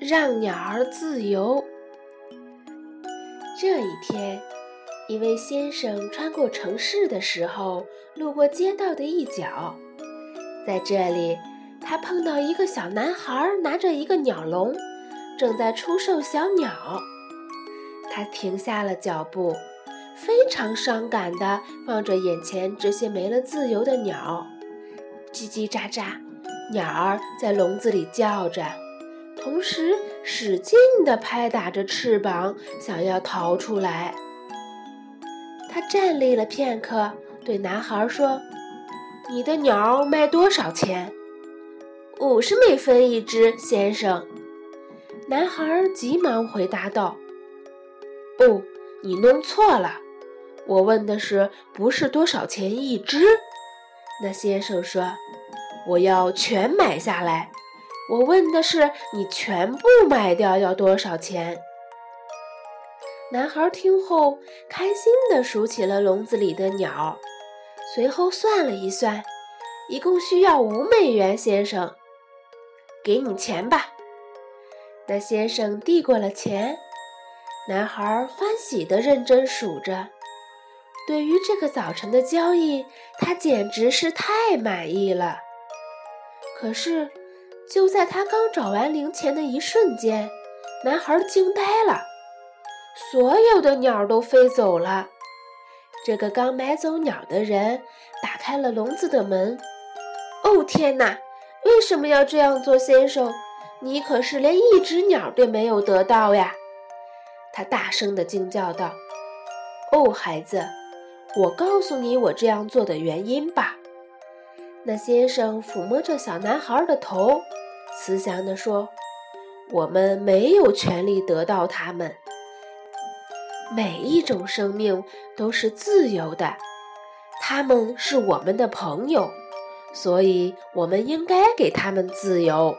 让鸟儿自由。这一天，一位先生穿过城市的时候，路过街道的一角，在这里，他碰到一个小男孩拿着一个鸟笼，正在出售小鸟。他停下了脚步，非常伤感地望着眼前这些没了自由的鸟，叽叽喳喳，鸟儿在笼子里叫着。同时，使劲地拍打着翅膀，想要逃出来。他站立了片刻，对男孩说：“你的鸟卖多少钱？”“五十美分一只，先生。”男孩急忙回答道。“不，你弄错了，我问的是不是多少钱一只？”那先生说：“我要全买下来。”我问的是你全部卖掉要多少钱？男孩听后开心地数起了笼子里的鸟，随后算了一算，一共需要五美元。先生，给你钱吧。那先生递过了钱，男孩欢喜地认真数着。对于这个早晨的交易，他简直是太满意了。可是。就在他刚找完零钱的一瞬间，男孩惊呆了，所有的鸟都飞走了。这个刚买走鸟的人打开了笼子的门。哦天哪！为什么要这样做，先生？你可是连一只鸟都没有得到呀！他大声地惊叫道：“哦，孩子，我告诉你我这样做的原因吧。”那先生抚摸着小男孩的头。慈祥地说：“我们没有权利得到他们。每一种生命都是自由的，他们是我们的朋友，所以我们应该给他们自由。”